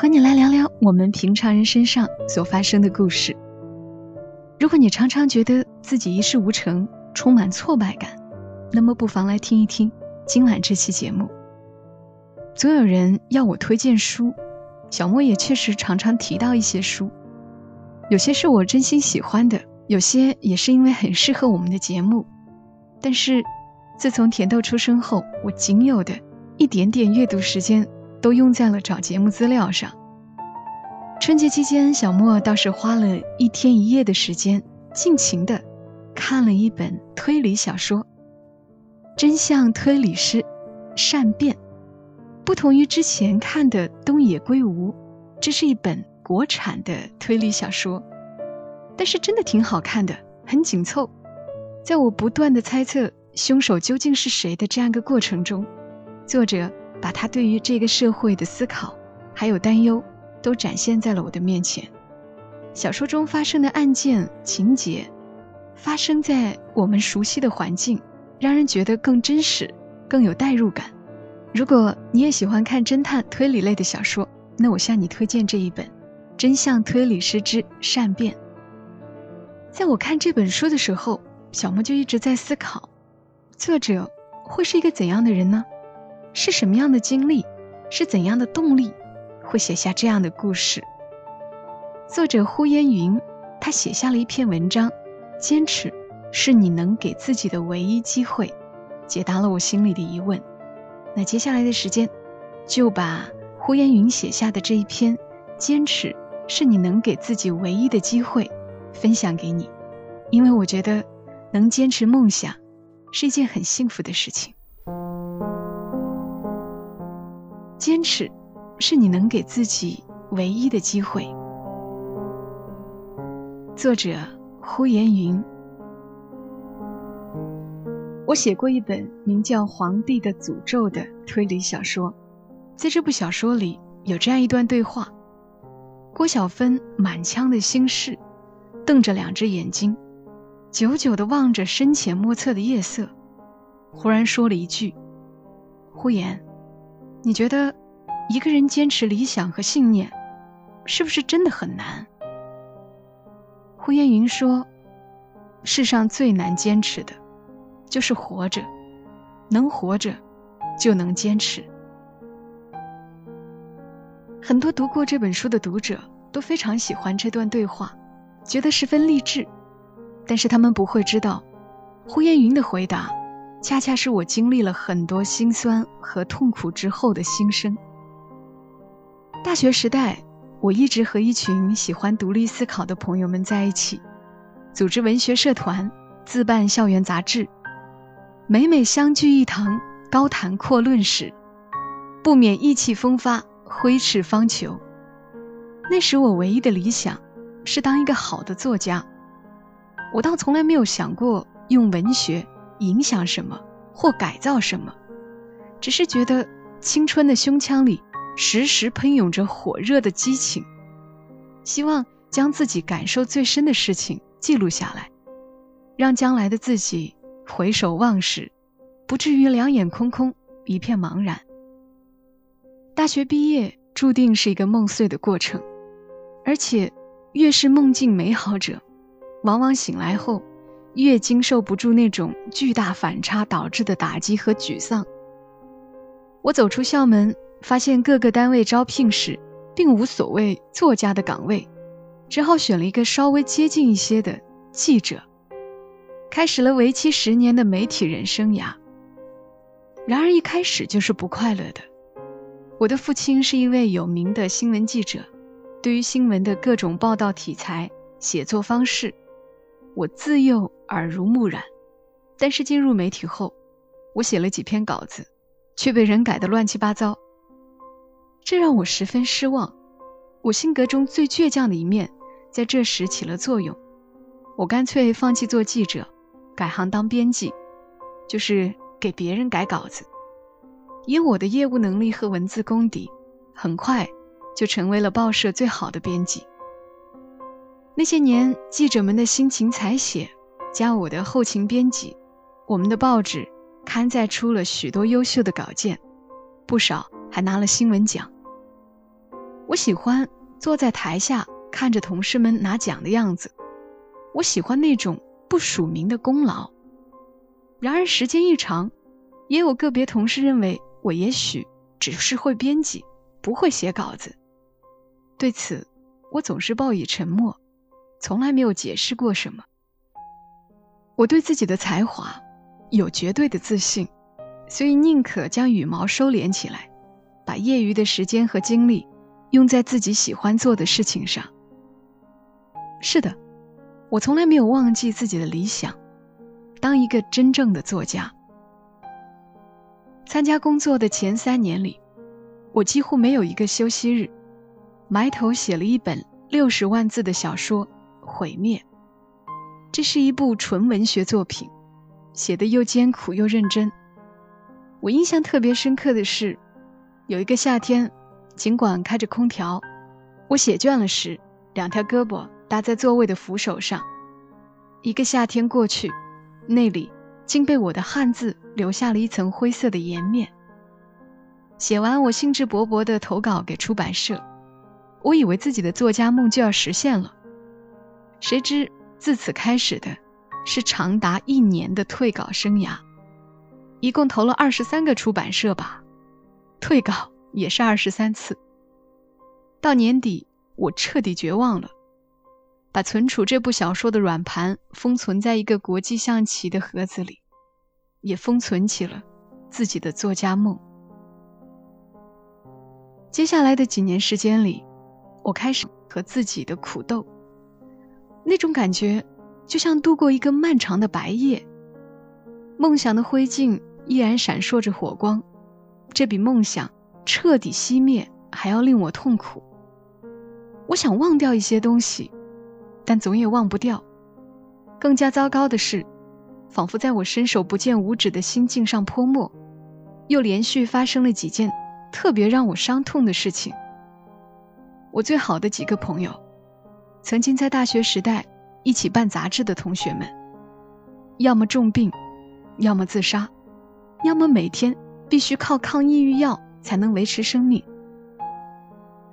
和你来聊聊我们平常人身上所发生的故事。如果你常常觉得自己一事无成，充满挫败感，那么不妨来听一听今晚这期节目。总有人要我推荐书，小莫也确实常常提到一些书，有些是我真心喜欢的。有些也是因为很适合我们的节目，但是自从甜豆出生后，我仅有的一点点阅读时间都用在了找节目资料上。春节期间，小莫倒是花了一天一夜的时间，尽情的看了一本推理小说《真相推理师善变》。不同于之前看的东野圭吾，这是一本国产的推理小说。但是真的挺好看的，很紧凑。在我不断的猜测凶手究竟是谁的这样一个过程中，作者把他对于这个社会的思考还有担忧都展现在了我的面前。小说中发生的案件情节，发生在我们熟悉的环境，让人觉得更真实，更有代入感。如果你也喜欢看侦探推理类的小说，那我向你推荐这一本《真相推理师之善变》。在我看这本书的时候，小莫就一直在思考，作者会是一个怎样的人呢？是什么样的经历，是怎样的动力，会写下这样的故事？作者呼烟云，他写下了一篇文章，坚持是你能给自己的唯一机会，解答了我心里的疑问。那接下来的时间，就把呼烟云写下的这一篇，坚持是你能给自己唯一的机会。分享给你，因为我觉得能坚持梦想是一件很幸福的事情。坚持是你能给自己唯一的机会。作者呼延云。我写过一本名叫《皇帝的诅咒》的推理小说，在这部小说里有这样一段对话：郭小芬满腔的心事。瞪着两只眼睛，久久地望着深浅莫测的夜色，忽然说了一句：“呼延，你觉得一个人坚持理想和信念，是不是真的很难？”呼延云说：“世上最难坚持的，就是活着，能活着，就能坚持。”很多读过这本书的读者都非常喜欢这段对话。觉得十分励志，但是他们不会知道，胡彦云的回答，恰恰是我经历了很多心酸和痛苦之后的心声。大学时代，我一直和一群喜欢独立思考的朋友们在一起，组织文学社团，自办校园杂志，每每相聚一堂，高谈阔论时，不免意气风发，挥斥方遒。那时我唯一的理想。是当一个好的作家，我倒从来没有想过用文学影响什么或改造什么，只是觉得青春的胸腔里时时喷涌着火热的激情，希望将自己感受最深的事情记录下来，让将来的自己回首望时，不至于两眼空空一片茫然。大学毕业注定是一个梦碎的过程，而且。越是梦境美好者，往往醒来后越经受不住那种巨大反差导致的打击和沮丧。我走出校门，发现各个单位招聘时并无所谓作家的岗位，只好选了一个稍微接近一些的记者，开始了为期十年的媒体人生涯。然而一开始就是不快乐的。我的父亲是一位有名的新闻记者。对于新闻的各种报道题材、写作方式，我自幼耳濡目染。但是进入媒体后，我写了几篇稿子，却被人改得乱七八糟，这让我十分失望。我性格中最倔强的一面在这时起了作用，我干脆放弃做记者，改行当编辑，就是给别人改稿子。以我的业务能力和文字功底，很快就成为了报社最好的编辑。那些年，记者们的辛勤采写，加我的后勤编辑，我们的报纸刊载出了许多优秀的稿件，不少还拿了新闻奖。我喜欢坐在台下看着同事们拿奖的样子，我喜欢那种不署名的功劳。然而时间一长，也有个别同事认为我也许只是会编辑，不会写稿子。对此，我总是报以沉默。从来没有解释过什么。我对自己的才华有绝对的自信，所以宁可将羽毛收敛起来，把业余的时间和精力用在自己喜欢做的事情上。是的，我从来没有忘记自己的理想，当一个真正的作家。参加工作的前三年里，我几乎没有一个休息日，埋头写了一本六十万字的小说。毁灭。这是一部纯文学作品，写的又艰苦又认真。我印象特别深刻的是，有一个夏天，尽管开着空调，我写倦了时，两条胳膊搭在座位的扶手上。一个夏天过去，那里竟被我的汉字留下了一层灰色的颜面。写完，我兴致勃勃地投稿给出版社，我以为自己的作家梦就要实现了。谁知自此开始的，是长达一年的退稿生涯，一共投了二十三个出版社吧，退稿也是二十三次。到年底，我彻底绝望了，把存储这部小说的软盘封存在一个国际象棋的盒子里，也封存起了自己的作家梦。接下来的几年时间里，我开始和自己的苦斗。那种感觉，就像度过一个漫长的白夜。梦想的灰烬依然闪烁着火光，这比梦想彻底熄灭还要令我痛苦。我想忘掉一些东西，但总也忘不掉。更加糟糕的是，仿佛在我伸手不见五指的心境上泼墨，又连续发生了几件特别让我伤痛的事情。我最好的几个朋友。曾经在大学时代一起办杂志的同学们，要么重病，要么自杀，要么每天必须靠抗抑郁药才能维持生命。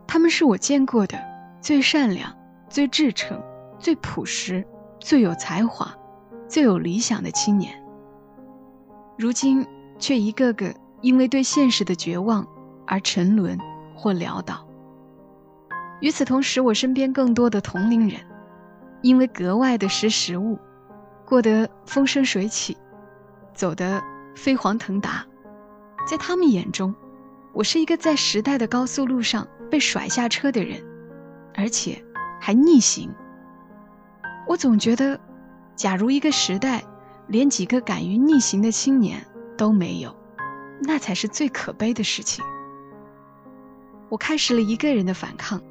他们是我见过的最善良、最至诚、最朴实、最有才华、最有理想的青年，如今却一个个因为对现实的绝望而沉沦或潦倒。与此同时，我身边更多的同龄人，因为格外的识时务，过得风生水起，走得飞黄腾达。在他们眼中，我是一个在时代的高速路上被甩下车的人，而且还逆行。我总觉得，假如一个时代连几个敢于逆行的青年都没有，那才是最可悲的事情。我开始了一个人的反抗。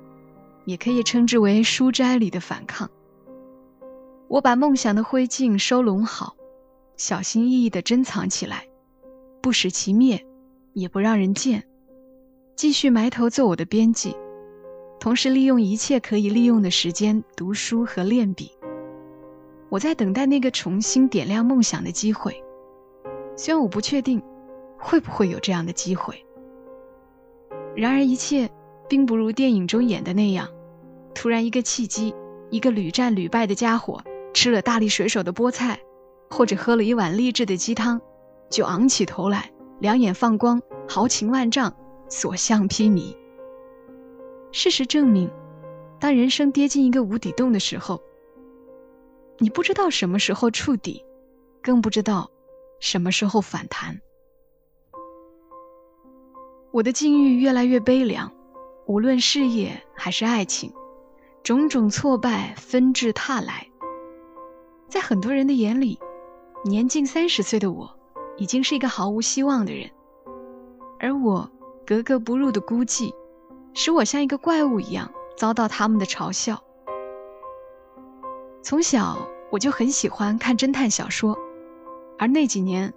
也可以称之为书斋里的反抗。我把梦想的灰烬收拢好，小心翼翼地珍藏起来，不使其灭，也不让人见。继续埋头做我的编辑，同时利用一切可以利用的时间读书和练笔。我在等待那个重新点亮梦想的机会，虽然我不确定会不会有这样的机会。然而一切。并不如电影中演的那样，突然一个契机，一个屡战屡败的家伙吃了大力水手的菠菜，或者喝了一碗励志的鸡汤，就昂起头来，两眼放光，豪情万丈，所向披靡。事实证明，当人生跌进一个无底洞的时候，你不知道什么时候触底，更不知道什么时候反弹。我的境遇越来越悲凉。无论事业还是爱情，种种挫败纷至沓来。在很多人的眼里，年近三十岁的我，已经是一个毫无希望的人。而我格格不入的孤寂，使我像一个怪物一样遭到他们的嘲笑。从小我就很喜欢看侦探小说，而那几年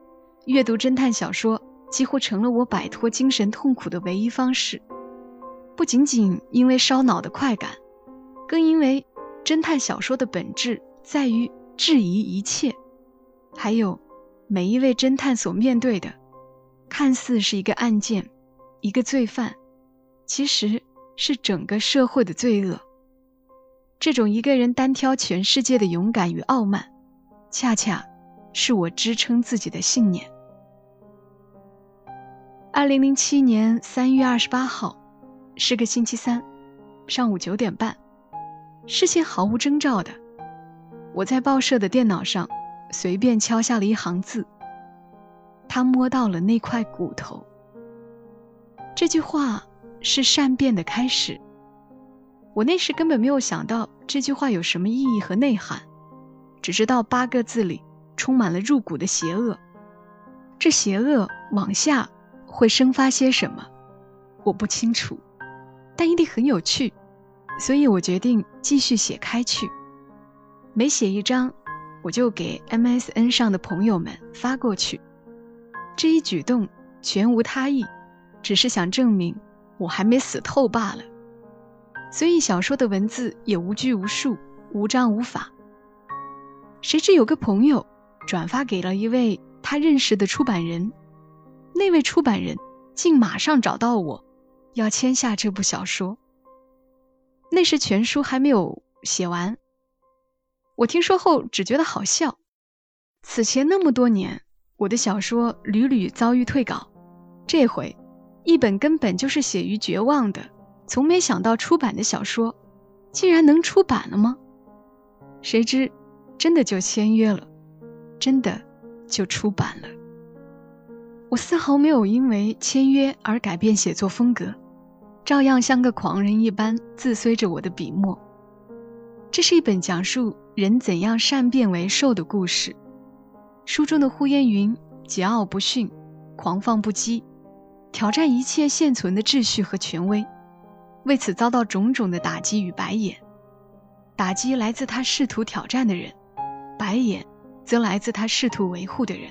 阅读侦探小说几乎成了我摆脱精神痛苦的唯一方式。不仅仅因为烧脑的快感，更因为侦探小说的本质在于质疑一切，还有每一位侦探所面对的，看似是一个案件。一个罪犯，其实是整个社会的罪恶。这种一个人单挑全世界的勇敢与傲慢，恰恰是我支撑自己的信念。二零零七年三月二十八号，是个星期三，上午九点半，事先毫无征兆的，我在报社的电脑上随便敲下了一行字：“他摸到了那块骨头。”这句话是善变的开始。我那时根本没有想到这句话有什么意义和内涵，只知道八个字里充满了入骨的邪恶。这邪恶往下会生发些什么，我不清楚，但一定很有趣，所以我决定继续写开去。每写一章，我就给 MSN 上的朋友们发过去。这一举动全无他意。只是想证明我还没死透罢了，所以小说的文字也无拘无束、无章无法。谁知有个朋友转发给了一位他认识的出版人，那位出版人竟马上找到我，要签下这部小说。那时全书还没有写完，我听说后只觉得好笑。此前那么多年，我的小说屡屡遭遇退稿，这回。一本根本就是写于绝望的，从没想到出版的小说，竟然能出版了吗？谁知，真的就签约了，真的就出版了。我丝毫没有因为签约而改变写作风格，照样像个狂人一般自随着我的笔墨。这是一本讲述人怎样善变为兽的故事。书中的呼延云桀骜不驯，狂放不羁。挑战一切现存的秩序和权威，为此遭到种种的打击与白眼。打击来自他试图挑战的人，白眼则来自他试图维护的人。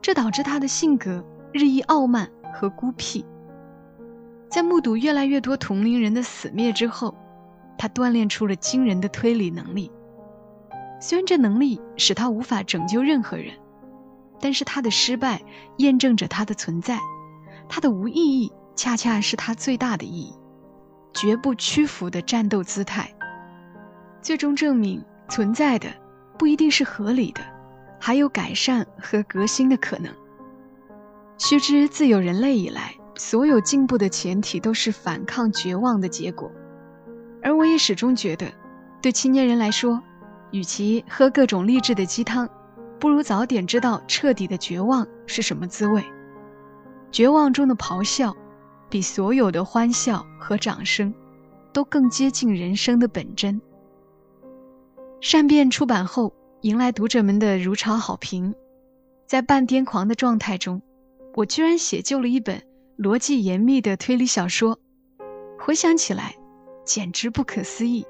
这导致他的性格日益傲慢和孤僻。在目睹越来越多同龄人的死灭之后，他锻炼出了惊人的推理能力。虽然这能力使他无法拯救任何人，但是他的失败验证着他的存在。他的无意义，恰恰是他最大的意义。绝不屈服的战斗姿态，最终证明存在的不一定是合理的，还有改善和革新的可能。须知，自有人类以来，所有进步的前提都是反抗绝望的结果。而我也始终觉得，对青年人来说，与其喝各种励志的鸡汤，不如早点知道彻底的绝望是什么滋味。绝望中的咆哮，比所有的欢笑和掌声，都更接近人生的本真。善变出版后，迎来读者们的如潮好评。在半癫狂的状态中，我居然写就了一本逻辑严密的推理小说。回想起来，简直不可思议。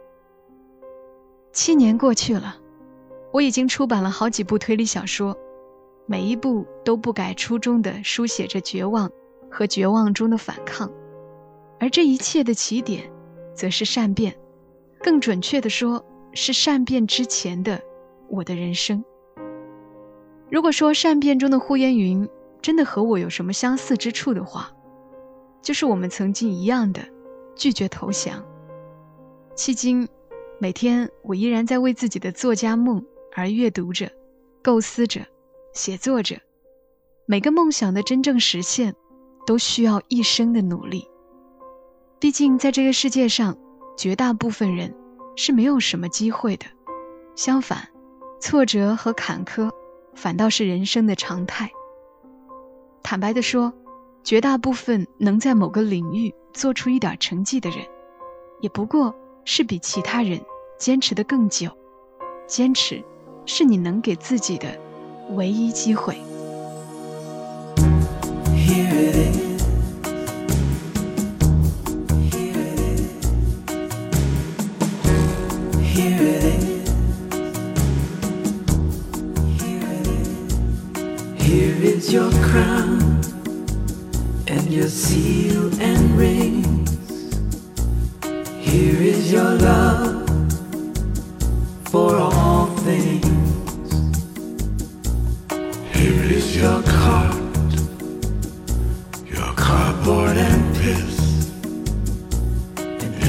七年过去了，我已经出版了好几部推理小说。每一部都不改初衷的书写着绝望和绝望中的反抗，而这一切的起点，则是善变，更准确的说，是善变之前的我的人生。如果说善变中的呼烟云真的和我有什么相似之处的话，就是我们曾经一样的拒绝投降。迄今，每天我依然在为自己的作家梦而阅读着，构思着。写作者，每个梦想的真正实现，都需要一生的努力。毕竟，在这个世界上，绝大部分人是没有什么机会的。相反，挫折和坎坷反倒是人生的常态。坦白的说，绝大部分能在某个领域做出一点成绩的人，也不过是比其他人坚持的更久。坚持，是你能给自己的。唯一机会。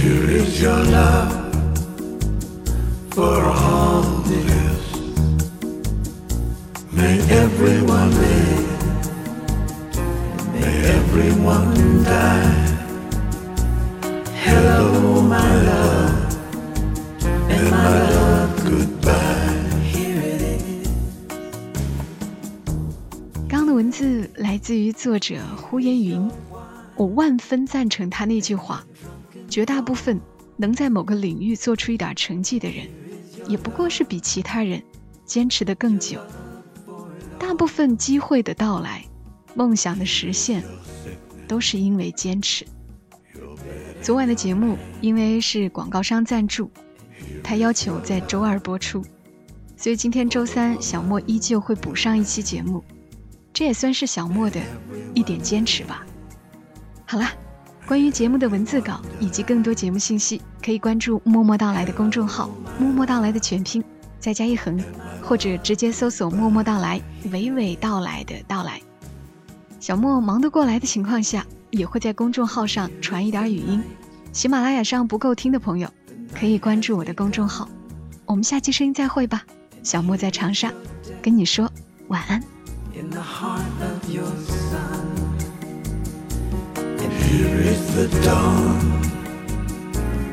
And here is your love for all this. May everyone live, may everyone die. Hello, my love, and my love, goodbye. Here it is. 刚刚的文字来自于作者呼烟云，我万分赞成他那句话：绝大部分能在某个领域做出一点成绩的人，也不过是比其他人坚持的更久。大部分机会的到来，梦想的实现，都是因为坚持。昨晚的节目因为是广告商赞助，他要求在周二播出，所以今天周三小莫依旧会补上一期节目，这也算是小莫的一点坚持吧。好啦，关于节目的文字稿以及更多节目信息，可以关注“默默到来”的公众号“默默到来”的全拼，再加一横，或者直接搜索“默默到来”，娓娓道来的到来。小莫忙得过来的情况下，也会在公众号上传一点语音。喜马拉雅上不够听的朋友，可以关注我的公众号。我们下期声音再会吧，小莫在长沙，跟你说晚安。in the heart of your here is the dawn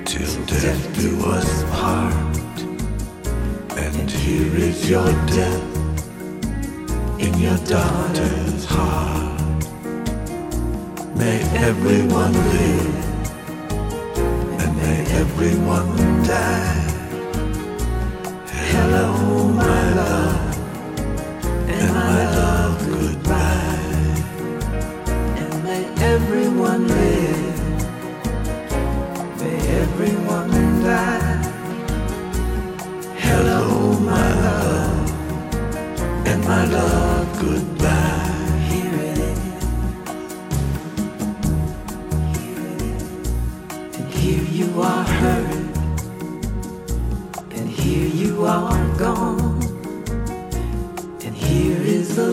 till death do us part. And here is your death in your daughter's heart. May everyone live and may everyone die.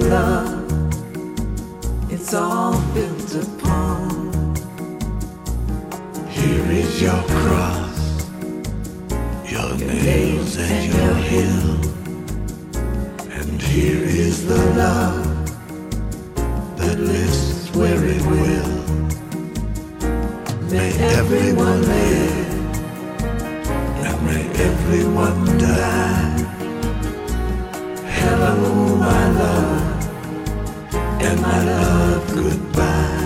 Love it's all built upon. Here is your cross, your nails and your hill. And here is the love that lives where it will. May everyone live and may everyone die. Hello, my love, goodbye.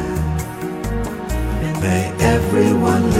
May everyone